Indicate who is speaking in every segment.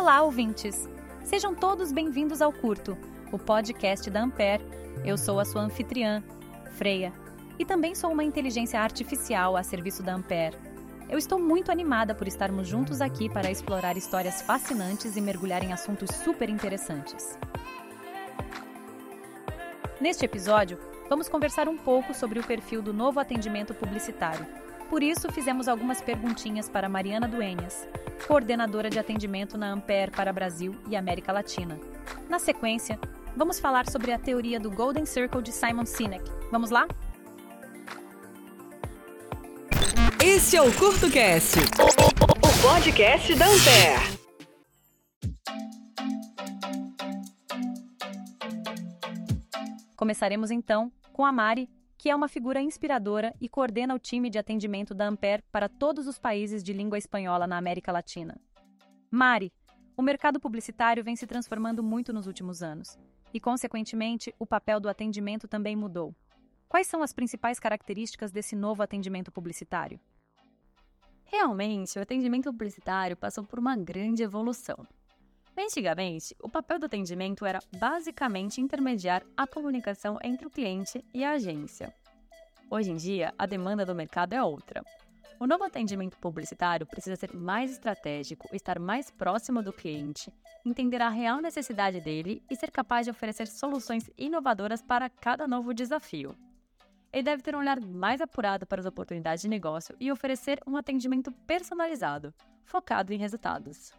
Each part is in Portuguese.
Speaker 1: Olá, ouvintes! Sejam todos bem-vindos ao Curto, o podcast da Ampere. Eu sou a sua anfitriã, Freia, e também sou uma inteligência artificial a serviço da Ampere. Eu estou muito animada por estarmos juntos aqui para explorar histórias fascinantes e mergulhar em assuntos super interessantes. Neste episódio, vamos conversar um pouco sobre o perfil do novo atendimento publicitário. Por isso, fizemos algumas perguntinhas para Mariana Dueñas, coordenadora de atendimento na Ampere para Brasil e América Latina. Na sequência, vamos falar sobre a teoria do Golden Circle de Simon Sinek. Vamos lá?
Speaker 2: Esse é o CurtoCast, o podcast da Ampere.
Speaker 1: Começaremos então com a Mari, que é uma figura inspiradora e coordena o time de atendimento da Ampere para todos os países de língua espanhola na América Latina. Mari, o mercado publicitário vem se transformando muito nos últimos anos e, consequentemente, o papel do atendimento também mudou. Quais são as principais características desse novo atendimento publicitário?
Speaker 3: Realmente, o atendimento publicitário passou por uma grande evolução. Antigamente, o papel do atendimento era basicamente intermediar a comunicação entre o cliente e a agência. Hoje em dia, a demanda do mercado é outra. O novo atendimento publicitário precisa ser mais estratégico, estar mais próximo do cliente, entender a real necessidade dele e ser capaz de oferecer soluções inovadoras para cada novo desafio. Ele deve ter um olhar mais apurado para as oportunidades de negócio e oferecer um atendimento personalizado, focado em resultados.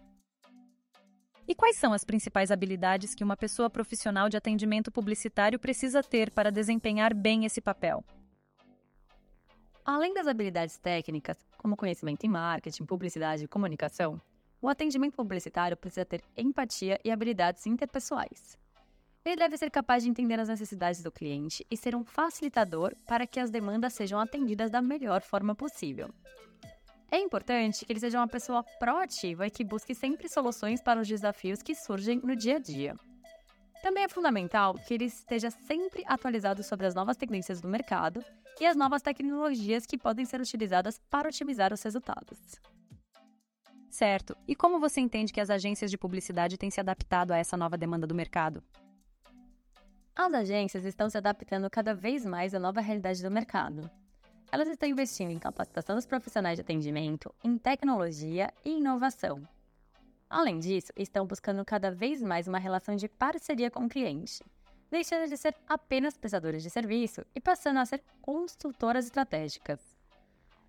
Speaker 1: E quais são as principais habilidades que uma pessoa profissional de atendimento publicitário precisa ter para desempenhar bem esse papel?
Speaker 3: Além das habilidades técnicas, como conhecimento em marketing, publicidade e comunicação, o atendimento publicitário precisa ter empatia e habilidades interpessoais. Ele deve ser capaz de entender as necessidades do cliente e ser um facilitador para que as demandas sejam atendidas da melhor forma possível. É importante que ele seja uma pessoa proativa e que busque sempre soluções para os desafios que surgem no dia a dia. Também é fundamental que ele esteja sempre atualizado sobre as novas tendências do mercado e as novas tecnologias que podem ser utilizadas para otimizar os resultados.
Speaker 1: Certo. E como você entende que as agências de publicidade têm se adaptado a essa nova demanda do mercado?
Speaker 3: As agências estão se adaptando cada vez mais à nova realidade do mercado. Elas estão investindo em capacitação dos profissionais de atendimento, em tecnologia e inovação. Além disso, estão buscando cada vez mais uma relação de parceria com o cliente, deixando de ser apenas prestadores de serviço e passando a ser consultoras estratégicas.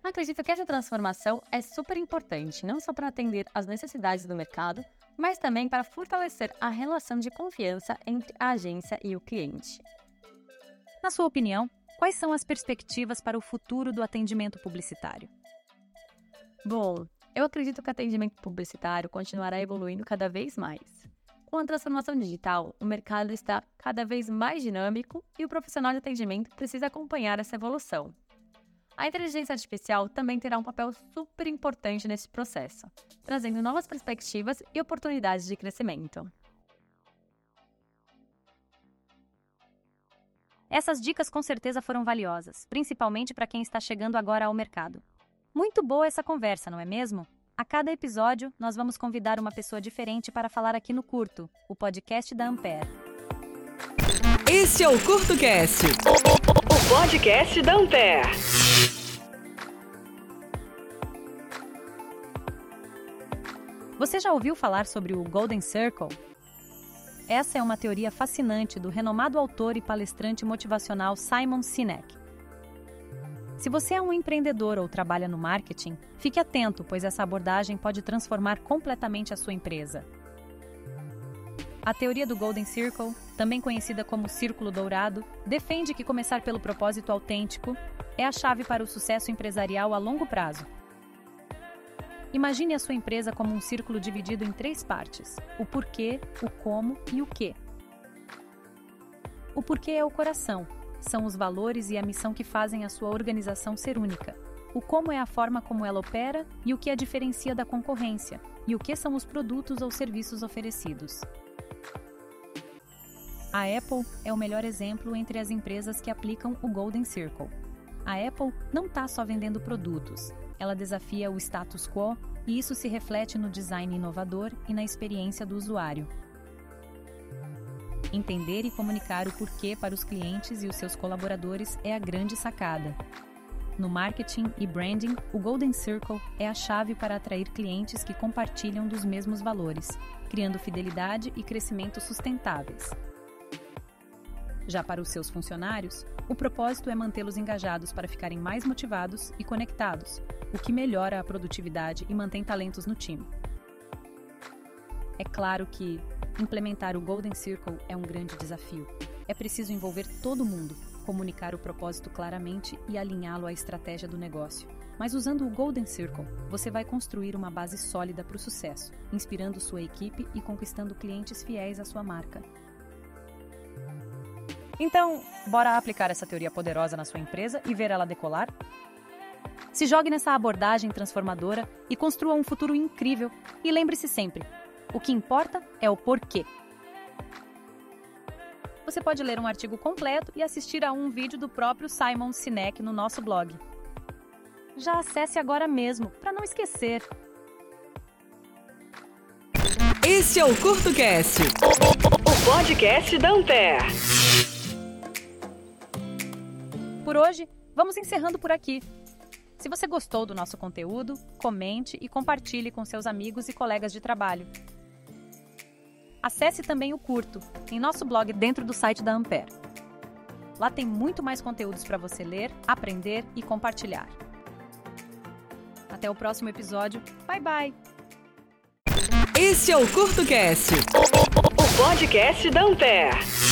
Speaker 3: Acredito que essa transformação é super importante, não só para atender às necessidades do mercado, mas também para fortalecer a relação de confiança entre a agência e o cliente.
Speaker 1: Na sua opinião, quais são as perspectivas para o futuro do atendimento publicitário?
Speaker 3: Bom, eu acredito que o atendimento publicitário continuará evoluindo cada vez mais. Com a transformação digital, o mercado está cada vez mais dinâmico e o profissional de atendimento precisa acompanhar essa evolução. A inteligência artificial também terá um papel super importante nesse processo, trazendo novas perspectivas e oportunidades de crescimento.
Speaker 1: Essas dicas com certeza foram valiosas, principalmente para quem está chegando agora ao mercado. Muito boa essa conversa, não é mesmo? A cada episódio, nós vamos convidar uma pessoa diferente para falar aqui no Curto, o podcast da Ampere.
Speaker 2: Esse é o CurtoCast, o podcast da Ampere.
Speaker 1: Você já ouviu falar sobre o Golden Circle? Essa é uma teoria fascinante do renomado autor e palestrante motivacional Simon Sinek. Se você é um empreendedor ou trabalha no marketing, fique atento, pois essa abordagem pode transformar completamente a sua empresa. A teoria do Golden Circle, também conhecida como Círculo Dourado, defende que começar pelo propósito autêntico é a chave para o sucesso empresarial a longo prazo. Imagine a sua empresa como um círculo dividido em três partes: o porquê, o como e o que. O porquê é o coração, são os valores e a missão que fazem a sua organização ser única. O como é a forma como ela opera e o que a diferencia da concorrência, e o que são os produtos ou serviços oferecidos. A Apple é o melhor exemplo entre as empresas que aplicam o Golden Circle. A Apple não está só vendendo produtos, ela desafia o status quo e isso se reflete no design inovador e na experiência do usuário. Entender e comunicar o porquê para os clientes e os seus colaboradores é a grande sacada. No marketing e branding, o Golden Circle é a chave para atrair clientes que compartilham dos mesmos valores, criando fidelidade e crescimento sustentáveis. Já para os seus funcionários, o propósito é mantê-los engajados para ficarem mais motivados e conectados, o que melhora a produtividade e mantém talentos no time. É claro que implementar o Golden Circle é um grande desafio. É preciso envolver todo mundo, comunicar o propósito claramente e alinhá-lo à estratégia do negócio. Mas usando o Golden Circle, você vai construir uma base sólida para o sucesso, inspirando sua equipe e conquistando clientes fiéis à sua marca. Então, bora aplicar essa teoria poderosa na sua empresa e ver ela decolar? Se jogue nessa abordagem transformadora e construa um futuro incrível. E lembre-se sempre: o que importa é o porquê. Você pode ler um artigo completo e assistir a um vídeo do próprio Simon Sinek no nosso blog. Já acesse agora mesmo, para não esquecer.
Speaker 2: Este é o CurtoCast, o podcast da Ampere.
Speaker 1: Por hoje, vamos encerrando por aqui. Se você gostou do nosso conteúdo, comente e compartilhe com seus amigos e colegas de trabalho. Acesse também o Curto, em nosso blog dentro do site da Ampere. Lá tem muito mais conteúdos para você ler, aprender e compartilhar. Até o próximo episódio. Bye bye!
Speaker 2: Este é o CurtoCast, o podcast da Ampere.